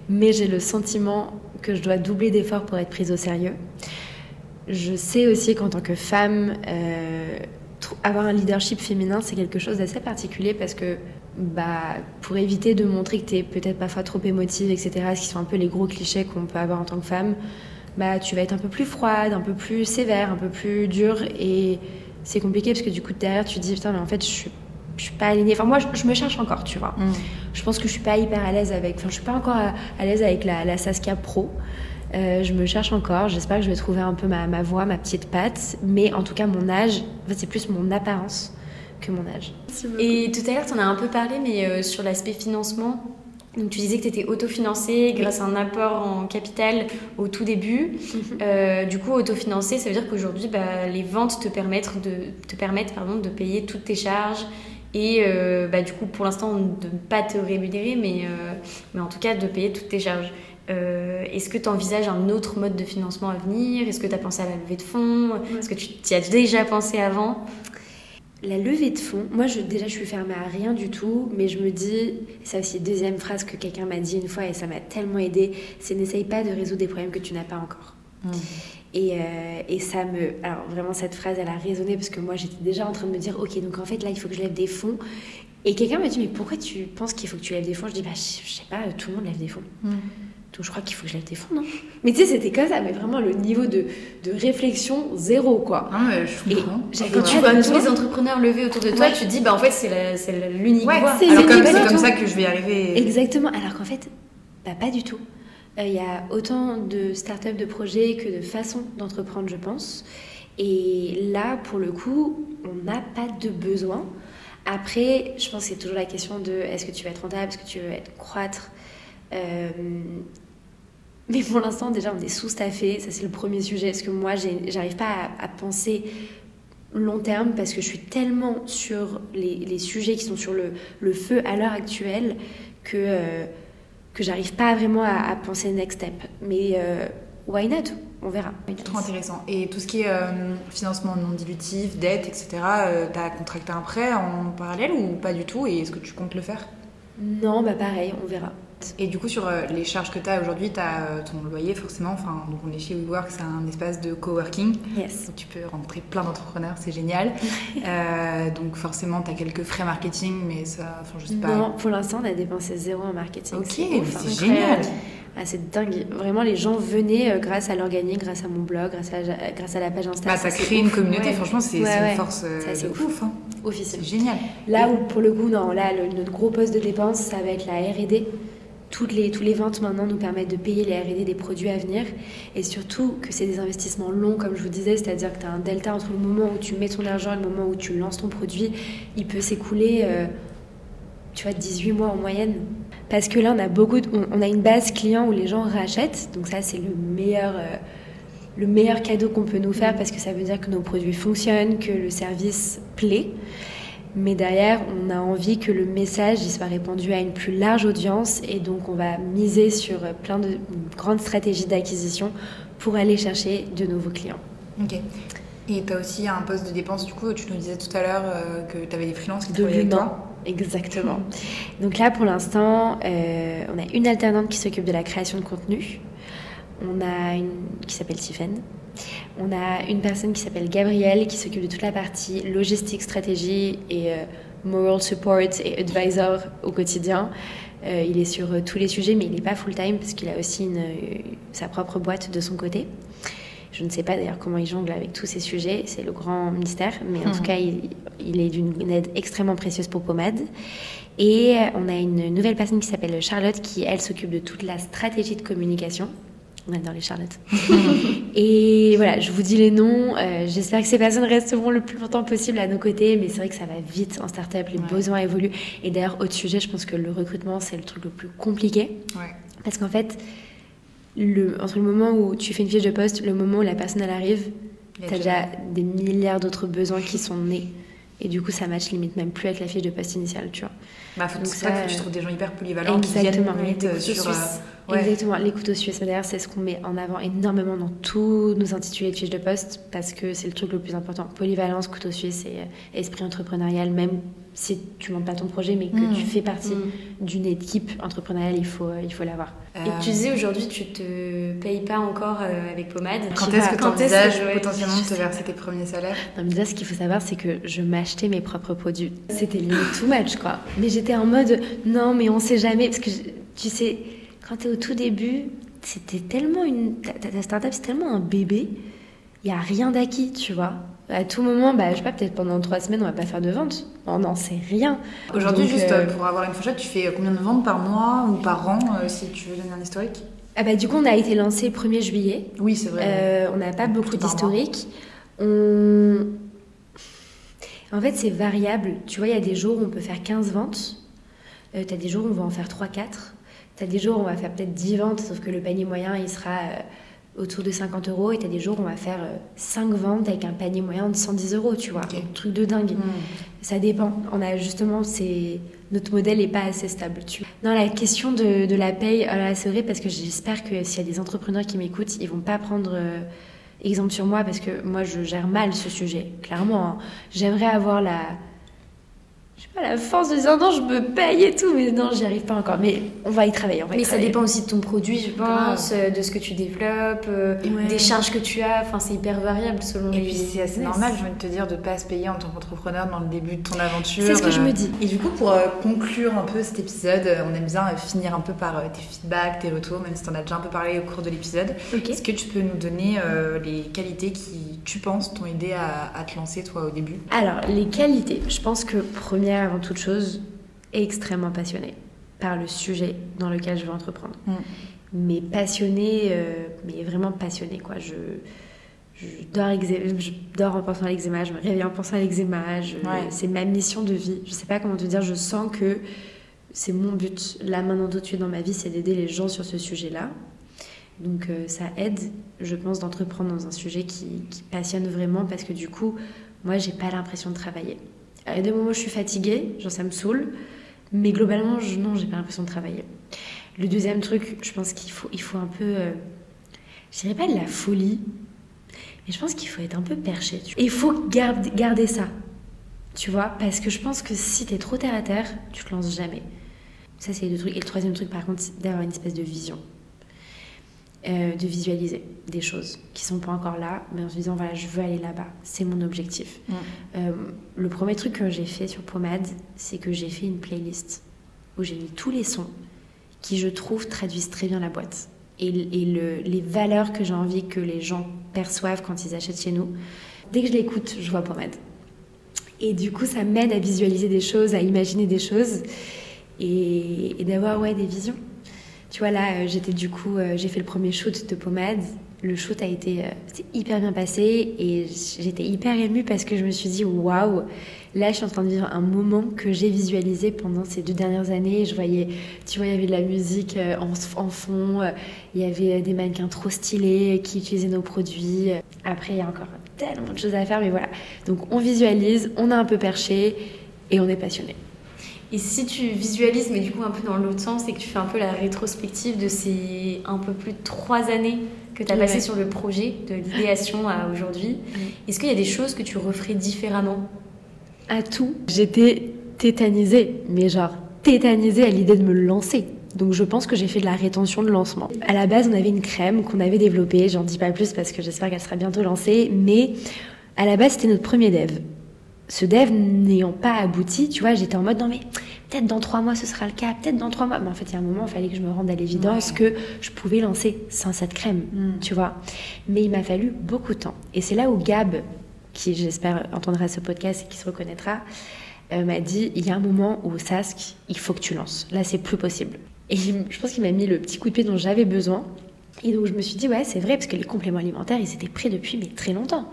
mais j'ai le sentiment que je dois doubler d'efforts pour être prise au sérieux. Je sais aussi qu'en tant que femme, euh, avoir un leadership féminin, c'est quelque chose d'assez particulier parce que bah, pour éviter de montrer que tu es peut-être parfois trop émotive, etc., ce qui sont un peu les gros clichés qu'on peut avoir en tant que femme, bah, tu vas être un peu plus froide, un peu plus sévère, un peu plus dure. Et c'est compliqué parce que du coup, derrière, tu te dis, putain, mais en fait, je suis, je suis pas alignée. Enfin, moi, je, me cherche encore, tu vois. Mm. Je pense que je suis pas hyper à l'aise avec. Enfin, je suis pas encore à, l'aise avec la, la, Saskia Pro. Euh, je me cherche encore. J'espère que je vais trouver un peu ma, ma voix, ma petite patte. Mais en tout cas, mon âge, c'est plus mon apparence que mon âge. Et tout à l'heure, tu en as un peu parlé, mais euh, sur l'aspect financement. Donc, tu disais que tu étais autofinancé grâce à un apport en capital au tout début. Mhm. Euh, du coup, autofinancé, ça veut dire qu'aujourd'hui, bah, les ventes te permettent, de, te permettent pardon, de payer toutes tes charges et euh, bah, du coup, pour l'instant, de ne pas te rémunérer, mais, mais en tout cas de payer toutes tes charges. Est-ce que tu envisages un autre mode de financement à venir? Est-ce que tu as pensé à la levée de fonds? Est-ce que tu y as déjà pensé avant? La levée de fonds, moi je, déjà je suis fermée à rien du tout, mais je me dis, ça aussi deuxième phrase que quelqu'un m'a dit une fois et ça m'a tellement aidé, c'est n'essaye pas de résoudre des problèmes que tu n'as pas encore. Mmh. Et, euh, et, ça me... Alors vraiment cette phrase elle a résonné parce que moi j'étais déjà en train de me dire, ok donc en fait là il faut que je lève des fonds. Et quelqu'un m'a dit, mais pourquoi tu penses qu'il faut que tu lèves des fonds? Je dis, bah je, sais pas, tout le monde lève des fonds. Mmh. Donc je crois qu'il faut que je des fonds, non Mais tu sais, c'était comme ça, mais vraiment le niveau de, de réflexion zéro, quoi. Ah, mais je comprends. Quand tu vois tous les entrepreneurs levés autour de toi, tu te dis, bah en fait, c'est l'unique ouais, voie. C'est comme, comme ça que je vais arriver. Exactement, alors qu'en fait, bah pas du tout. Euh, il y a autant de startups, de projets que de façons d'entreprendre, je pense. Et là, pour le coup, on n'a pas de besoin. Après, je pense que c'est toujours la question de est-ce que tu vas être rentable, est-ce que tu veux être croître? Mais pour l'instant, déjà, on est sous-staffé. Ça, c'est le premier sujet. Parce que moi, j'arrive pas à, penser long terme parce que je suis tellement sur les, les sujets qui sont sur le, le feu à l'heure actuelle que, euh, que j'arrive pas vraiment à, penser next step. Mais euh, why not? On verra. Trop intéressant. Et tout ce qui est financement non dilutif, dette, etc., tu as contracté un prêt en parallèle ou pas du tout? Et est-ce que tu comptes le faire? Non, bah pareil, on verra. Et du coup, sur euh, les charges que tu as aujourd'hui, tu as euh, ton loyer forcément. Enfin, donc on est chez WeWork, c'est un espace de coworking. Yes. Où tu peux rencontrer plein d'entrepreneurs, c'est génial. euh, donc forcément, tu as quelques frais marketing, mais ça, enfin, je sais pas. Non, pour l'instant, on a dépensé zéro en marketing. Ok, c'est génial. Ah, c'est dingue. Vraiment, les gens venaient grâce à l'organique, grâce à mon blog, grâce à, grâce à la page Instagram. Bah, ça, crée une communauté, franchement, c'est une force c'est ouf. Hein. Officiel. C'est génial. Là où, pour le coup, non, là, notre gros poste de dépense, ça va être la RD toutes les, tous les ventes maintenant nous permettent de payer les RD des produits à venir et surtout que c'est des investissements longs, comme je vous disais, c'est-à-dire que tu as un delta entre le moment où tu mets ton argent et le moment où tu lances ton produit. Il peut s'écouler, euh, tu vois, 18 mois en moyenne. Parce que là, on a, beaucoup on, a une base client où les gens rachètent, donc ça, c'est le meilleur. Euh, le meilleur cadeau qu'on peut nous faire parce que ça veut dire que nos produits fonctionnent, que le service plaît. Mais derrière, on a envie que le message il soit répandu à une plus large audience et donc on va miser sur plein de grandes stratégies d'acquisition pour aller chercher de nouveaux clients. Ok. Et tu as aussi un poste de dépense, du coup, tu nous disais tout à l'heure que tu avais des freelances qui travaillaient avec toi. Exactement. Donc là, pour l'instant, on a une alternante qui s'occupe de la création de contenu. On a une qui s'appelle Tiffen. On a une personne qui s'appelle Gabrielle qui s'occupe de toute la partie logistique, stratégie et moral support et advisor au quotidien. Euh, il est sur euh, tous les sujets, mais il n'est pas full-time parce qu'il a aussi une, euh, sa propre boîte de son côté. Je ne sais pas d'ailleurs comment il jongle avec tous ces sujets, c'est le grand mystère, mais en tout hmm. cas, il, il est d'une aide extrêmement précieuse pour Pomade. Et on a une nouvelle personne qui s'appelle Charlotte qui, elle, s'occupe de toute la stratégie de communication. On adore les Charlotte. et voilà, je vous dis les noms. Euh, j'espère que ces personnes resteront le plus longtemps possible à nos côtés, mais c'est vrai que ça va vite en startup, les besoins évoluent. Et d'ailleurs, autre sujet, je pense que le recrutement, c'est le truc le plus compliqué. Parce qu'en fait, le, entre le moment où tu fais une fiche de poste, le moment où la personne elle arrive, tu as déjà des milliards d'autres besoins qui sont nés. Et du coup, ça match limite même plus avec la fiche de poste initiale, tu vois. Bah, faut, Donc ça, que tu trouves des gens hyper polyvalents exactement, qui viennent limite sur... Exactement, les couteaux suisses. D'ailleurs, c'est ce qu'on met en avant énormément dans tous nos intitulés de fiches de poste parce que c'est le truc le plus important. Polyvalence, couteau suisse et euh, esprit entrepreneurial, même si tu montes pas ton projet, mais que tu mm. fais partie mm. d'une équipe entrepreneuriale, il faut euh, il faut l'avoir. Et tu disais aujourd'hui, tu te payes pas encore euh, avec Pommade. Quand est-ce que tu envisages potentiellement de te verser tes premiers salaires? Non, mais ce qu'il faut savoir, c'est que je m'achetais mes propres produits. C'était limite too much, quoi. Mais j'étais en mode, non, mais on sait jamais, parce que tu sais quand tu es au tout début, c'était tellement une. Ta, startup, c'est tellement un bébé, il n'y a rien d'acquis, tu vois. À tout moment, bah, je sais pas, peut-être pendant trois semaines, on va pas faire de vente. On n'en sait rien. Aujourd'hui, juste euh, pour avoir une fourchette, tu fais combien de ventes par mois ou par an, euh, si tu veux donner un historique? Ah bah, Du coup, on a été lancé 1er juillet. Oui, c'est vrai. Euh, on n'a pas beaucoup d'historique. On... En fait, c'est variable. Tu vois, il y a des jours où on peut faire 15 ventes. tu as des jours où on va en faire 3-4. Tu as des jours où on va faire peut-être 10 ventes, sauf que le panier moyen, il sera euh, autour de 50 euros. Et tu as des jours où on va faire 5 euh, ventes avec un panier moyen de 110 euros, tu vois. Un truc de dingue. Hmm. Ça dépend. On a justement, c'est notre modèle n'est pas assez stable. Tu Non, la question de, de la paye, oh c'est vrai parce que j'espère que s'il y a des entrepreneurs qui m'écoutent, ils vont pas prendre euh, exemple sur moi parce que moi, je gère mal ce sujet, clairement. Hein. J'aimerais avoir la je sais pas, la force de dire non, je me paye et tout, mais non, j'y arrive pas encore. Mais on va y travailler. mais ça dépend aussi de ton produit, je pense, euh, de ce que tu développes, euh, des charges que tu as. Enfin, c'est hyper variable selon Et puis c'est assez normal, je veux te dire, de pas se payer en tant qu'entrepreneur dans le début de ton aventure. C'est ce que je me dis. Et du coup, pour euh, conclure un peu cet épisode, on aime bien finir un peu par tes feedbacks, tes retours, même si tu en as déjà un peu parlé au cours de l'épisode. Est-ce que tu peux nous donner les qualités qui, tu penses, t'ont aidé à, à te lancer, toi, au début? Alors, les qualités, je pense que première avant toute chose, extrêmement passionnée par le sujet dans lequel je veux entreprendre. Mm. Mais passionnée, euh, mais vraiment passionnée, quoi. Je, je, dors, je dors en pensant à l'eczéma, je me réveille en pensant à l'eczéma. C'est ma mission de vie. Je sais pas comment te dire, je sens que c'est mon but. Là, maintenant, tout de suite dans ma vie, c'est d'aider les gens sur ce sujet-là. Donc euh, ça aide, je pense, d'entreprendre dans un sujet qui, qui passionne vraiment parce que du coup, moi, j'ai pas l'impression de travailler. Il y a des moments où je suis fatiguée, genre ça me saoule, mais globalement, je, non, j'ai pas l'impression de travailler. Le deuxième truc, je pense qu'il faut, il faut un peu, euh, je dirais pas de la folie, mais je pense qu'il faut être un peu perché. Et il faut garder, garder ça, tu vois, parce que je pense que si tu es trop terre à terre, tu te lances jamais. Ça, c'est les deux trucs. Et le troisième truc, par contre, c'est d'avoir une espèce de vision. Euh, de visualiser des choses qui sont pas encore là, mais en se disant voilà, je veux aller là-bas, c'est mon objectif. Mm. Euh, le premier truc que j'ai fait sur Pomade, c'est que j'ai fait une playlist où j'ai mis tous les sons qui, je trouve, traduisent très bien la boîte et, les valeurs que j'ai envie que les gens perçoivent quand ils achètent chez nous. Dès que je l'écoute, je vois Pomade. Et du coup, ça m'aide à visualiser des choses, à imaginer des choses et, et d'avoir ouais, des visions. Tu vois, là, euh, j'étais du coup, euh, j'ai fait le premier shoot de pommade. Le shoot a été euh, hyper bien passé et j'étais hyper émue parce que je me suis dit, waouh, là, je suis en train de vivre un moment que j'ai visualisé pendant ces deux dernières années. Je voyais, tu vois, il y avait de la musique en, en fond, il y avait des mannequins trop stylés qui utilisaient nos produits. Après, il y a encore tellement de choses à faire, mais voilà. Donc, on visualise, on a un peu perché et on est passionné. Et si tu visualises, mais du coup un peu dans l'autre sens, et que tu fais un peu la rétrospective de ces un peu plus de trois années que tu as passé sur le projet, de l'idéation à aujourd'hui, est-ce qu'il y a des choses que tu referais différemment? À tout. J'étais tétanisée, mais genre tétanisée à l'idée de me lancer. Donc je pense que j'ai fait de la rétention de lancement. À la base, on avait une crème qu'on avait développée, j'en dis pas plus parce que j'espère qu'elle sera bientôt lancée, mais à la base, c'était notre premier dev. Ce dev n'ayant pas abouti, tu vois, j'étais en mode non mais peut-être dans trois mois ce sera le cas, peut-être dans trois mois. Mais en fait, il y a un moment, il fallait que je me rende à l'évidence que je pouvais lancer sans cette crème, mm. tu vois. Mais il m'a fallu beaucoup de temps. Et c'est là où Gab, qui j'espère entendra ce podcast et qui se reconnaîtra, euh, m'a dit il y a un moment où Sask, il faut que tu lances. Là, c'est plus possible. Et je pense qu'il m'a mis le petit coup de pied dont j'avais besoin. Et donc je me suis dit ouais, c'est vrai parce que les compléments alimentaires, ils étaient prêts depuis mais très longtemps.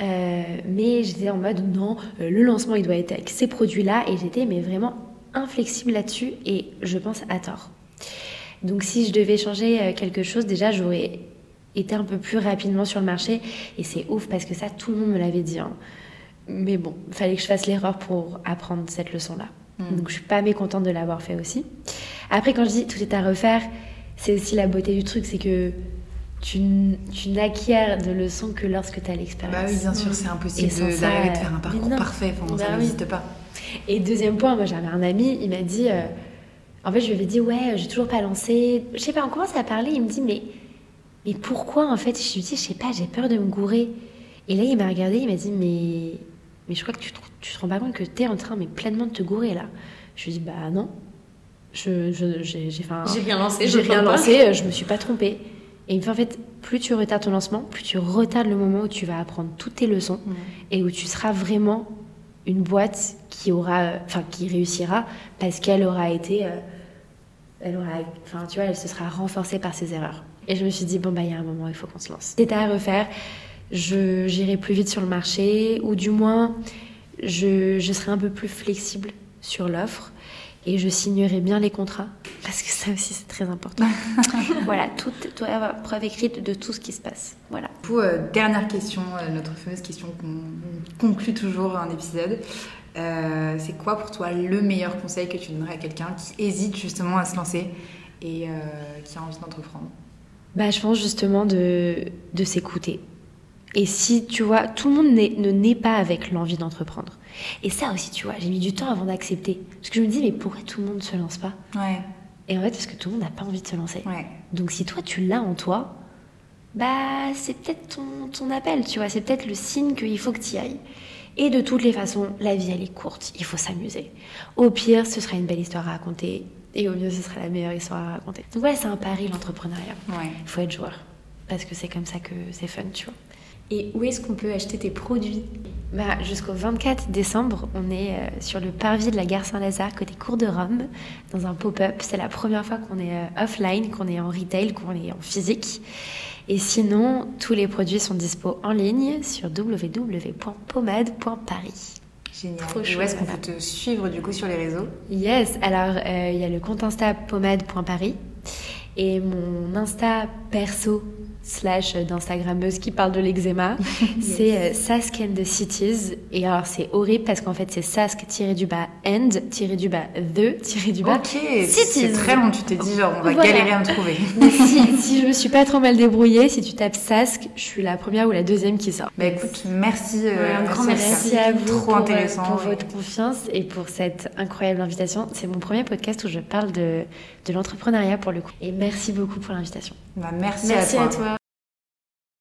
Euh, mais j'étais en mode non, euh, le lancement il doit être avec ces produits-là et j'étais mais vraiment inflexible là-dessus et je pense à tort. Donc si je devais changer euh, quelque chose, déjà j'aurais été un peu plus rapidement sur le marché et c'est ouf parce que ça tout le monde me l'avait dit. Hein. Mais bon, il fallait que je fasse l'erreur pour apprendre cette leçon-là. Hmm. Donc je suis pas mécontente de l'avoir fait aussi. Après quand je dis tout est à refaire, c'est aussi la beauté du truc, c'est que tu, n'acquiers de leçons que lorsque tu as l'expérience. Bah oui, bien sûr, c'est impossible d'arriver de faire un parcours parfait, enfin, ça bah n'existe pas. Et deuxième point, moi j'avais un ami, il m'a dit, euh, en fait je lui avais dit, ouais, j'ai toujours pas lancé, je sais pas, on commence à parler, il me dit, mais, mais pourquoi en fait? Je lui ai dit, je sais pas, j'ai peur de me gourer. Et là il m'a regardé, il m'a dit, mais, mais je crois que tu te, tu te rends pas compte que tu es en train mais pleinement de te gourer là. Je lui ai dit, bah non, je, j'ai, j'ai rien lancé, j'ai rien lancé, je me suis pas trompée. Et en fait, plus tu retardes ton lancement, plus tu retardes le moment où tu vas apprendre toutes tes leçons et où tu seras vraiment une boîte qui aura, enfin, qui réussira parce qu'elle aura été, euh, elle aura, enfin, tu vois, elle se sera renforcée par ses erreurs. Et je me suis dit, bon, bah, il y a un moment, il faut qu'on se lance. C'était à refaire. Je, j'irai plus vite sur le marché, ou du moins, je, je serai un peu plus flexible sur l'offre et je signerai bien les contrats parce que ça aussi c'est très important. voilà, tout doit avoir preuve écrite de tout ce qui se passe. Voilà. Pour, euh, dernière question, euh, notre fameuse question qu'on conclut toujours un épisode. Euh, c'est quoi pour toi le meilleur conseil que tu donnerais à quelqu'un qui hésite justement à se lancer et qui a envie d'entreprendre? Bah, Je pense justement de, de s'écouter. Et si tu vois, tout le monde ne naît pas avec l'envie d'entreprendre. Et ça aussi, tu vois, j'ai mis du temps avant d'accepter. Parce que je me dis, mais pourquoi tout le monde ne se lance pas Ouais. Et en fait, parce que tout le monde n'a pas envie de se lancer. Ouais. Donc si toi, tu l'as en toi, bah, c'est peut-être ton, ton appel, tu vois, c'est peut-être le signe qu'il faut que tu y ailles. Et de toutes les façons, la vie, elle est courte, il faut s'amuser. Au pire, ce sera une belle histoire à raconter, et au mieux, ce sera la meilleure histoire à raconter. Donc voilà, c'est un pari, l'entrepreneuriat. Ouais. Il faut être joueur, parce que c'est comme ça que c'est fun, tu vois. Et où est-ce qu'on peut acheter tes produits bah, Jusqu'au 24 décembre, on est euh, sur le parvis de la gare Saint-Lazare, côté Cour de Rome, dans un pop-up. C'est la première fois qu'on est euh, offline, qu'on est en retail, qu'on est en physique. Et sinon, tous les produits sont dispo en ligne sur www.pomade.paris. Génial. Et où est-ce qu'on peut te suivre du coup sur les réseaux? Yes, alors euh, il y a le compte Insta pomade.paris et mon Insta perso slash d'Instagrammeuse qui parle de l'eczéma, c'est euh, Sask and the Cities. Et alors c'est horrible parce qu'en fait c'est Sask tiré du bas and tiré du bas the tiré du bas Ok, c'est très long. Tu t'es dit genre on va galérer à me trouver. Mais si, si, je me suis pas trop mal débrouillée, si tu tapes Sask, je suis la première ou la deuxième qui sort. Bah écoute, merci. Euh, un grand merci à vous trop pour, intéressant, pour votre confiance et pour cette incroyable invitation. C'est mon premier podcast où je parle de, de l'entrepreneuriat pour le coup. Et merci beaucoup pour l'invitation. Bah, merci, merci à toi.